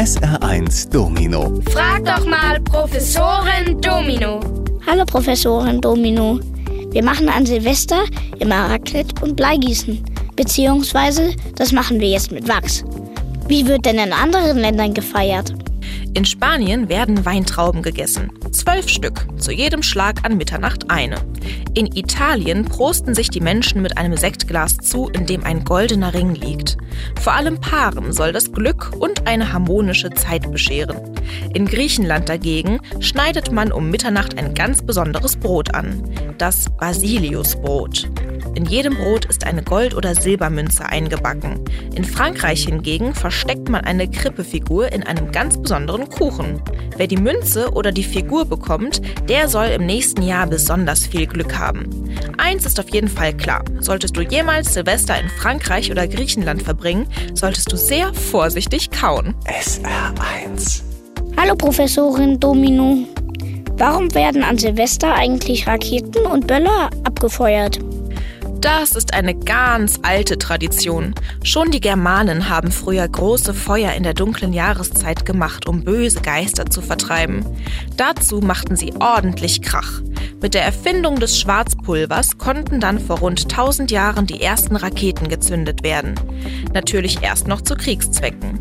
SR1 Domino. Frag doch mal Professorin Domino. Hallo Professorin Domino. Wir machen an Silvester immer Raclette und Bleigießen. Beziehungsweise, das machen wir jetzt mit Wachs. Wie wird denn in anderen Ländern gefeiert? In Spanien werden Weintrauben gegessen. Zwölf Stück, zu jedem Schlag an Mitternacht eine. In Italien prosten sich die Menschen mit einem Sektglas zu, in dem ein goldener Ring liegt. Vor allem Paaren soll das Glück und eine harmonische Zeit bescheren. In Griechenland dagegen schneidet man um Mitternacht ein ganz besonderes Brot an, das Basiliusbrot. In jedem Brot ist eine Gold- oder Silbermünze eingebacken. In Frankreich hingegen versteckt man eine Krippefigur in einem ganz besonderen Kuchen. Wer die Münze oder die Figur bekommt, der soll im nächsten Jahr besonders viel Glück haben. Eins ist auf jeden Fall klar. Solltest du jemals Silvester in Frankreich oder Griechenland verbringen, solltest du sehr vorsichtig kauen. SR1. Hallo Professorin Domino. Warum werden an Silvester eigentlich Raketen und Böller abgefeuert? Das ist eine ganz alte Tradition. Schon die Germanen haben früher große Feuer in der dunklen Jahreszeit gemacht, um böse Geister zu vertreiben. Dazu machten sie ordentlich Krach. Mit der Erfindung des Schwarzpulvers konnten dann vor rund 1000 Jahren die ersten Raketen gezündet werden. Natürlich erst noch zu Kriegszwecken.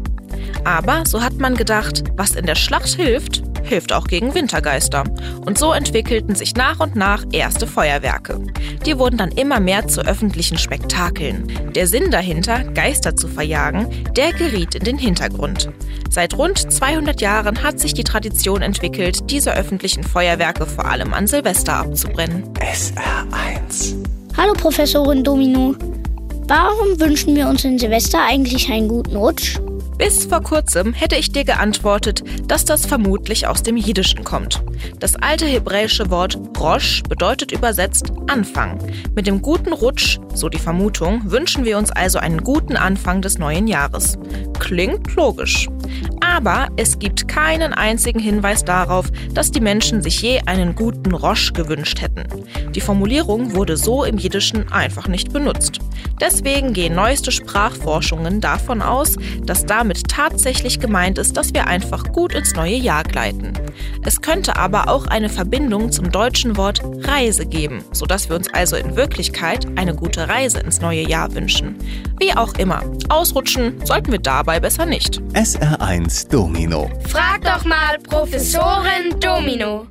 Aber so hat man gedacht, was in der Schlacht hilft, hilft auch gegen Wintergeister. Und so entwickelten sich nach und nach erste Feuerwerke. Die wurden dann immer mehr zu öffentlichen Spektakeln. Der Sinn dahinter, Geister zu verjagen, der geriet in den Hintergrund. Seit rund 200 Jahren hat sich die Tradition entwickelt, diese öffentlichen Feuerwerke vor allem an Silvester abzubrennen. SR1. Hallo Professorin Domino. Warum wünschen wir uns in Silvester eigentlich einen guten Rutsch? Bis vor kurzem hätte ich dir geantwortet, dass das vermutlich aus dem Jiddischen kommt. Das alte hebräische Wort Rosh bedeutet übersetzt Anfang. Mit dem guten Rutsch, so die Vermutung, wünschen wir uns also einen guten Anfang des neuen Jahres. Klingt logisch. Aber es gibt keinen einzigen Hinweis darauf, dass die Menschen sich je einen guten Rosch gewünscht hätten. Die Formulierung wurde so im Jiddischen einfach nicht benutzt. Deswegen gehen neueste Sprachforschungen davon aus, dass damit tatsächlich gemeint ist, dass wir einfach gut ins neue Jahr gleiten. Es könnte aber auch eine Verbindung zum deutschen Wort Reise geben, sodass wir uns also in Wirklichkeit eine gute Reise ins neue Jahr wünschen. Wie auch immer, ausrutschen sollten wir dabei besser nicht. SR1 Domino. Frag doch mal Professorin Domino.